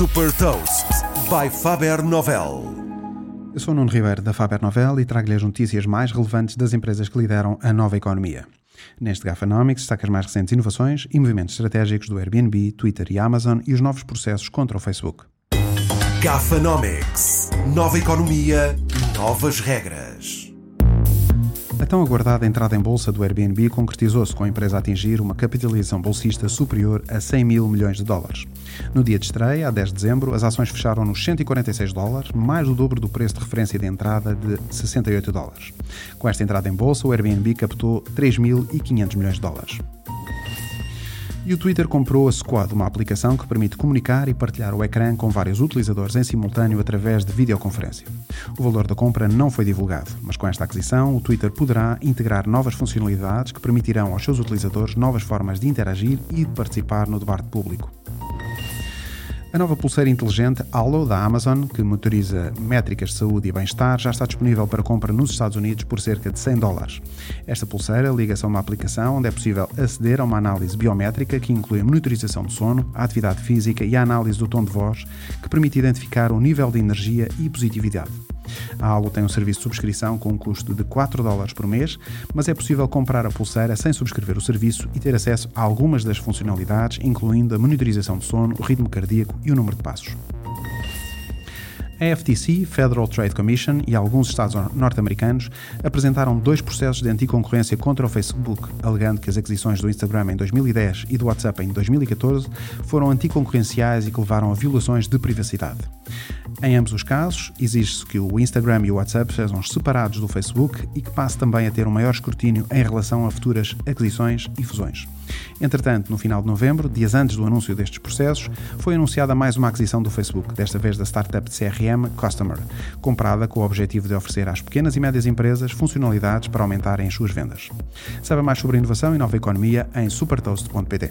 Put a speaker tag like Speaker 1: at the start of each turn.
Speaker 1: Super Toast by Faber Novel.
Speaker 2: Eu sou o Nuno Ribeiro da Faber Novel e trago-lhe as notícias mais relevantes das empresas que lideram a nova economia. Neste Gafanomics destaca as mais recentes inovações e movimentos estratégicos do Airbnb, Twitter e Amazon e os novos processos contra o Facebook.
Speaker 1: Gafanomics. Nova economia, novas regras.
Speaker 2: A tão aguardada entrada em bolsa do Airbnb concretizou-se com a empresa a atingir uma capitalização bolsista superior a 100 mil milhões de dólares. No dia de estreia, a 10 de dezembro, as ações fecharam nos 146 dólares, mais do dobro do preço de referência de entrada de 68 dólares. Com esta entrada em bolsa, o Airbnb captou 3.500 milhões de dólares. E o Twitter comprou a Squad, uma aplicação que permite comunicar e partilhar o ecrã com vários utilizadores em simultâneo através de videoconferência. O valor da compra não foi divulgado, mas com esta aquisição, o Twitter poderá integrar novas funcionalidades que permitirão aos seus utilizadores novas formas de interagir e de participar no debate público. A nova pulseira inteligente Allo da Amazon, que motoriza métricas de saúde e bem-estar, já está disponível para compra nos Estados Unidos por cerca de 100 dólares. Esta pulseira liga-se a uma aplicação onde é possível aceder a uma análise biométrica que inclui a monitorização do sono, a atividade física e a análise do tom de voz, que permite identificar o nível de energia e positividade. A Allo tem um serviço de subscrição com um custo de 4 dólares por mês, mas é possível comprar a pulseira sem subscrever o serviço e ter acesso a algumas das funcionalidades, incluindo a monitorização de sono, o ritmo cardíaco e o número de passos. A FTC, Federal Trade Commission e alguns estados norte-americanos apresentaram dois processos de anticoncorrência contra o Facebook, alegando que as aquisições do Instagram em 2010 e do WhatsApp em 2014 foram anticoncorrenciais e que levaram a violações de privacidade. Em ambos os casos, exige-se que o Instagram e o WhatsApp sejam separados do Facebook e que passe também a ter um maior escrutínio em relação a futuras aquisições e fusões. Entretanto, no final de novembro, dias antes do anúncio destes processos, foi anunciada mais uma aquisição do Facebook, desta vez da startup de CRM Customer, comprada com o objetivo de oferecer às pequenas e médias empresas funcionalidades para aumentarem as suas vendas. Saiba mais sobre inovação e nova economia em supertoast.pt.